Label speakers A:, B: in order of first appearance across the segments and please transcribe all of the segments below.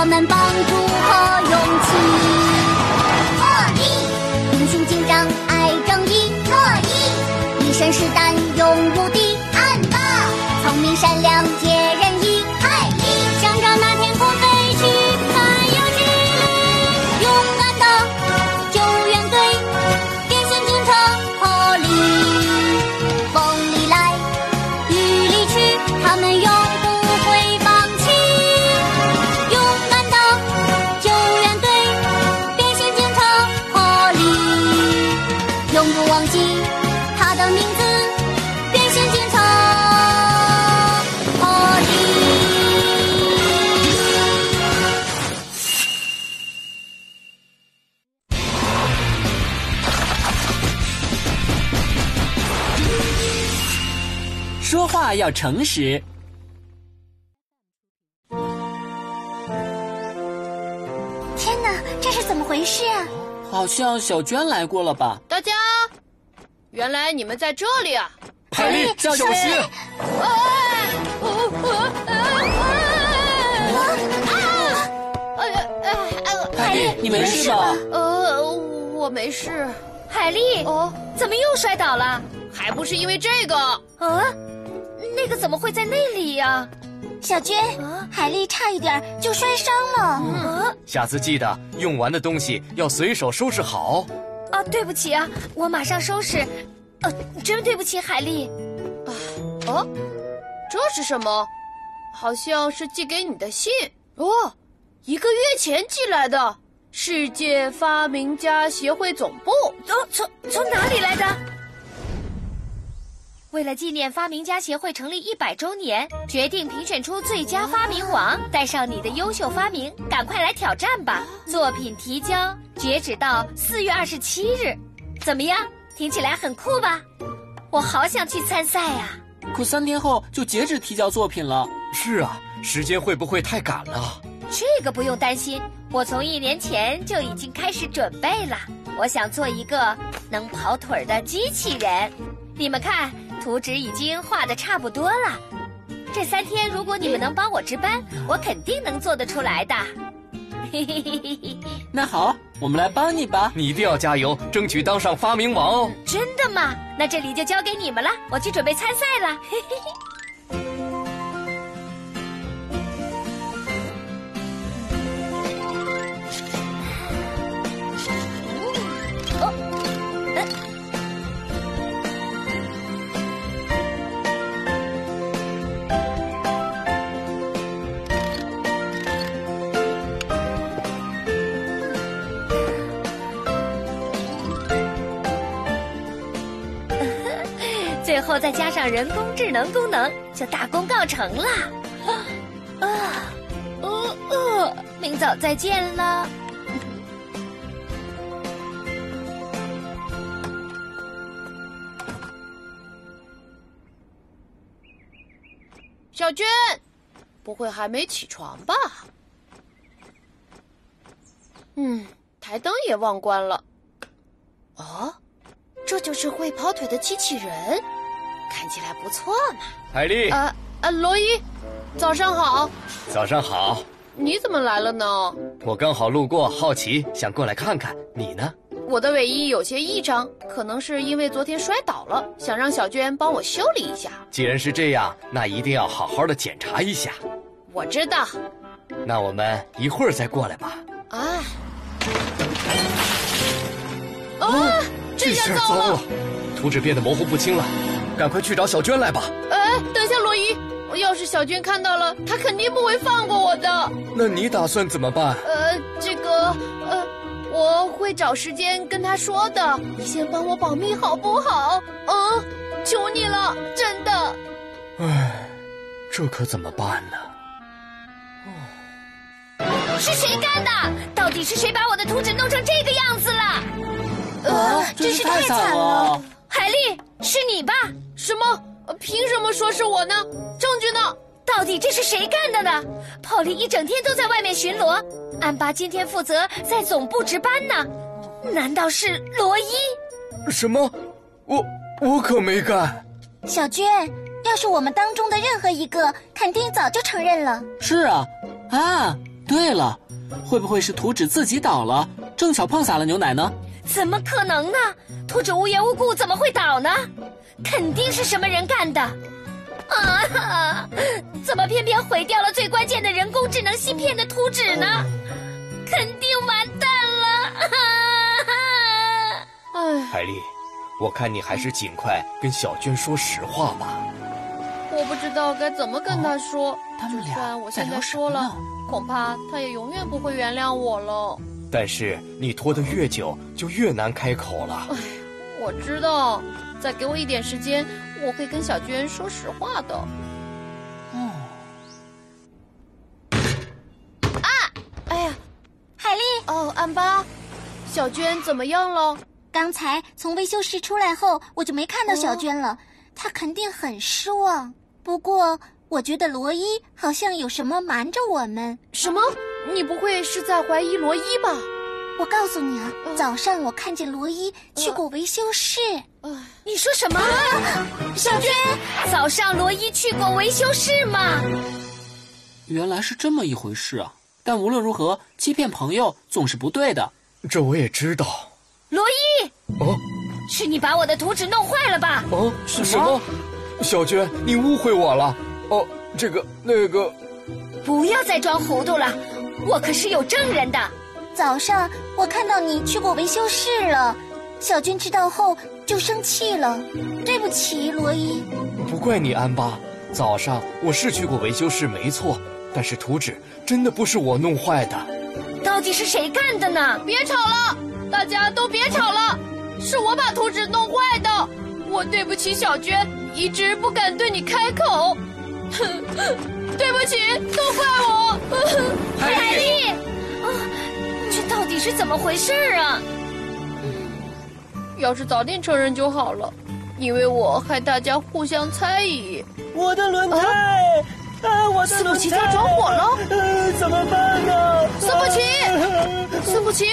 A: 我们
B: 说话要诚实。
A: 天哪，这是怎么回事啊？
B: 好像小娟来过了吧？
C: 大家，原来你们在这里啊！
D: 海丽，小心！
B: 海丽，你没事吧？
C: 呃，我没事。
E: 海丽，
C: 哦，
E: 怎么又摔倒了？
C: 还不是因为这个。
E: 啊，那个怎么会在那里呀、
A: 小娟，海丽差一点就摔伤了。
E: 嗯？
D: 下次记得用完的东西要随手收拾好。
E: 啊，对不起啊，我马上收拾。呃，真对不起，海丽。
C: 啊哦，这是什么？好像是寄给你的信哦，一个月前寄来的。世界发明家协会总部。
E: 从，从从哪里来的？为了纪念发明家协会成立一百周年，决定评选出最佳发明王。带上你的优秀发明，赶快来挑战吧！作品提交截止到四月二十七日，怎么样？听起来很酷吧？我好想去参赛呀、
B: 可三天后就截止提交作品了。
D: 是啊，时间会不会太赶了？
E: 这个不用担心，我从一年前就已经开始准备了。我想做一个能跑腿儿的机器人。你们看，图纸已经画的差不多了。这三天，如果你们能帮我值班，我肯定能做得出来的。嘿嘿嘿嘿嘿，
B: 那好，我们来帮你吧。
D: 你一定要加油，争取当上发明王哦！
E: 真的吗？那这里就交给你们了，我去准备参赛了。嘿嘿嘿。最后再加上人工智能功能，就大功告成了。啊，呃呃，明早再见了。
C: 小娟，不会还没起床吧？嗯，台灯也忘关了。哦，这就是会跑腿的机器人，看起来不错嘛。
D: 海丽，
C: 啊啊，罗伊，早上好。
D: 早上好。
C: 你怎么来了呢？
D: 我刚好路过，好奇，想过来看看。你呢？
C: 我的尾翼有些异常，可能是因为昨天摔倒了，想让小娟帮我修理一下。
D: 既然是这样，那一定要好好的检查一下。
C: 我知道。
D: 那我们一会儿再过来吧。
C: 啊！啊！这下糟了！
D: 图纸变得模糊不清了，赶快去找小娟来吧。
C: 哎，等一下，罗伊，要是小娟看到了，她肯定不会放过我的。
D: 那你打算怎么办？
C: 呃，这个，呃，我会找时间跟她说的。你先帮我保密好不好？嗯，求你了，真的。
D: 唉，这可怎么办呢？
E: 是谁干的？到底是谁把我的图纸弄成这个样子了？
C: 呃，
B: 真是太惨了！
E: 海丽，是你吧？
C: 什么？凭什么说是我呢？证据呢？
E: 到底这是谁干的呢？泡利一整天都在外面巡逻，安巴今天负责在总部值班呢。难道是罗伊？
D: 什么？我我可没干。
A: 小娟，要是我们当中的任何一个，肯定早就承认了。
B: 是啊，啊，对了，会不会是图纸自己倒了，正巧碰洒了牛奶呢？
E: 怎么可能呢？图纸无缘无故怎么会倒呢？肯定是什么人干的。啊！怎么偏偏毁掉了最关键的人工智能芯片的图纸呢？肯定完蛋了！
C: 唉，
D: 海丽，我看你还是尽快跟小娟说实话吧。
C: 我不知道该怎么跟她说。就
B: 他们俩
C: 算我现在说了，恐怕她也永远不会原谅我了。
D: 但是你拖得越久，就越难开口了。
C: 哎我知道，再给我一点时间，我会跟小娟说实话的。
B: 哦，啊
C: 哎呀，
A: 海丽，
C: 哦，安巴，小娟怎么样了？
A: 刚才从维修室出来后，我就没看到小娟了，她肯定很失望。不过，我觉得罗伊好像有什么瞒着我们。
C: 什么？你不会是在怀疑罗伊吧？
A: 我告诉你啊，
C: 嗯
A: 早上我看见罗伊去过维修室。
C: 唉，
E: 你说什么？
A: 小娟，
E: 早上罗伊去过维修室吗？
B: 原来是这么一回事啊！但无论如何，欺骗朋友总是不对的。
D: 这我也知道。
E: 罗伊，
D: 哦
E: 是你把我的图纸弄坏了吧？
D: 哦，是什么？小娟，你误会我了。哦，这个那个，
E: 不要再装糊涂了，我可是有证人的。
A: 早上我看到你去过维修室了。小娟知道后就生气了，对不起，罗伊。
D: 不怪你安巴。早上我是去过维修室，没错，但是图纸真的不是我弄坏的。
E: 到底是谁干的呢？
C: 别吵了，大家都别吵了，是我把图纸弄坏的。我对不起小娟，一直不敢对你开口。对不起，都怪我。
E: 海丽，啊，这到底是怎么回事啊？
C: 要是早点承认就好了，因为我害大家互相猜疑。
F: 我的轮胎！啊，我的
C: 四
F: 轮胎
C: 着火了，
F: 呃，怎么办呢？
C: 四不齐
F: 呃
C: 四不齐，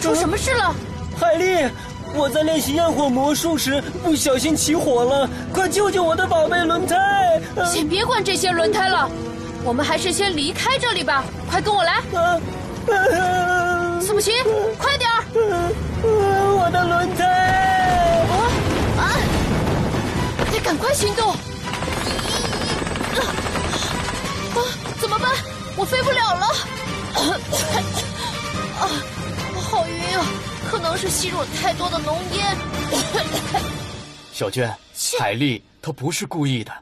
C: 出什么事了？
F: 海丽，我在练习焰火魔术时不小心起火了，快救救我的宝贝轮胎！呃
C: 先别管这些轮胎了，我们还是先离开这里吧。快跟我来，苏木齐，快点儿！
F: 呃我的轮胎！
C: 啊啊！得赶快行动！吸入了太多的浓烟。
D: 小娟，海丽她不是故意的，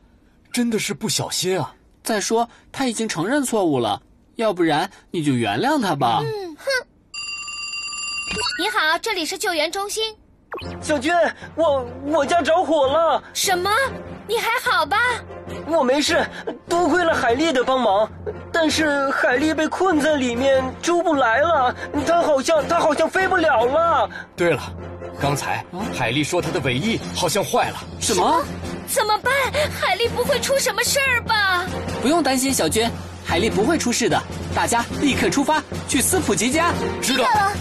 D: 真的是不小心啊。
B: 再说，她已经承认错误了，要不然你就原谅她吧。
E: 嗯，哼你好，这里是救援中心。
F: 小娟，我我家着火了，
E: 什么？你还好吧？
F: 我没事，多亏了海丽的帮忙。但是海丽被困在里面出不来了，她好像她好像飞不了了。
D: 对了，刚才海丽说她的尾翼好像坏了。
B: 什么？
E: 怎么办？海丽不会出什么事儿吧？
B: 不用担心，小娟，海丽不会出事的。大家立刻出发去斯普吉家。
D: 知道。
F: 海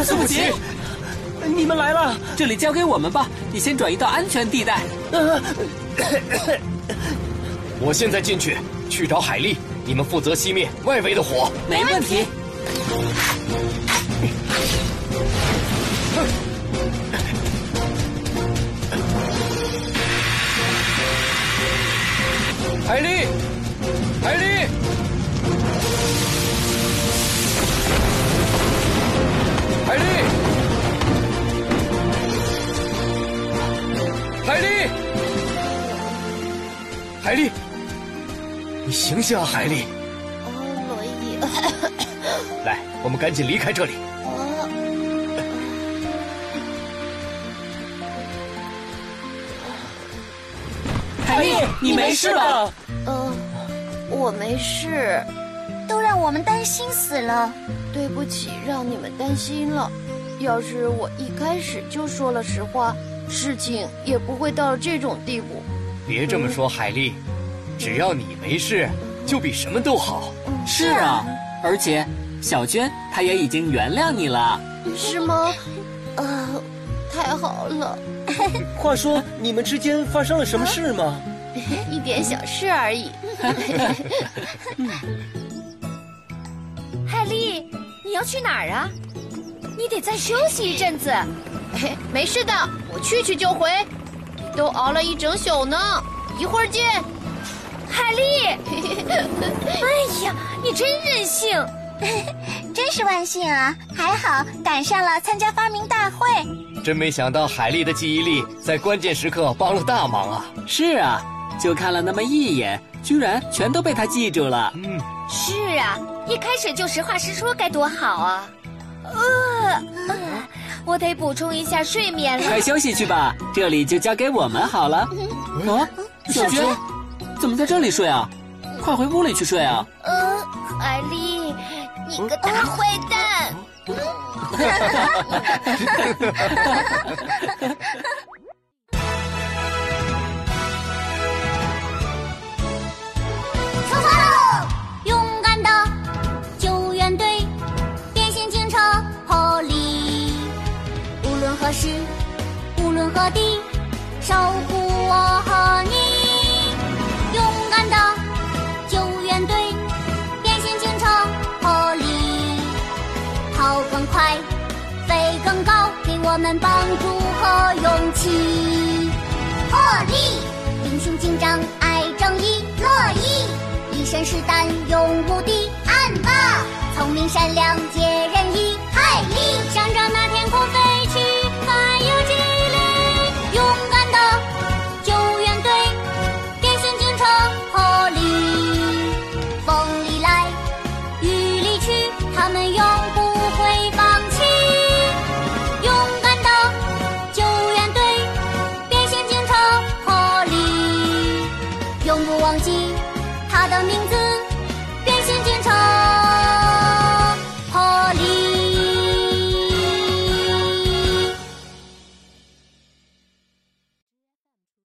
F: 丽，你说话呀！
B: 斯普奇，
F: 你们来了！
B: 这里交给我们吧，你先转移到安全地带。
F: 啊，
D: 我现在进去去找海丽，你们负责熄灭外围的火。
B: 没问题。
D: 海莉，海丽，海丽，海丽，你醒醒啊，海
C: 丽！
D: 来，我们赶紧离开这里。
C: 哦，
B: 海丽，你没事吧？
C: 呃，我没事。
A: 都让我们担心死了。
C: 对不起，让你们担心了。要是我一开始就说了实话，事情也不会到了这种地步。
D: 别这么说，海丽，只要你没事，就比什么都好。
B: 是啊，而且小娟她也已经原谅你了。
C: 是吗？啊，太好了，
F: 话说，你们之间发生了什么事吗？
C: 一点小事而已。
E: 你要去哪儿啊？你得再休息一阵子。
C: 嘿，没事的，我去去就回。都熬了一整宿呢，一会儿见。
E: 海莉，哎呀，你真任性！
A: 真是万幸啊！还好赶上了参加发明大会。
D: 真没想到海丽的记忆力在关键时刻帮了大忙啊！
B: 是啊，就看了那么一眼，居然全都被他记住了。
D: 嗯，
E: 是啊，一开始就实话实说该多好啊！呃，呃我得补充一下睡眠了。
B: 快休息去吧，这里就交给我们好了。啊，小娟，怎么在这里睡啊？快回屋里去睡啊！
E: 呃，海丽，你个大坏蛋！
A: 守护我和你。勇敢的救援队，变形警车破例，跑更快，飞更高，给我们帮助和勇气。破例，英雄警长爱正义，乐意。一身是胆，勇无敌，暗霸，聪明善良，解人意，海力，向着那天空飞。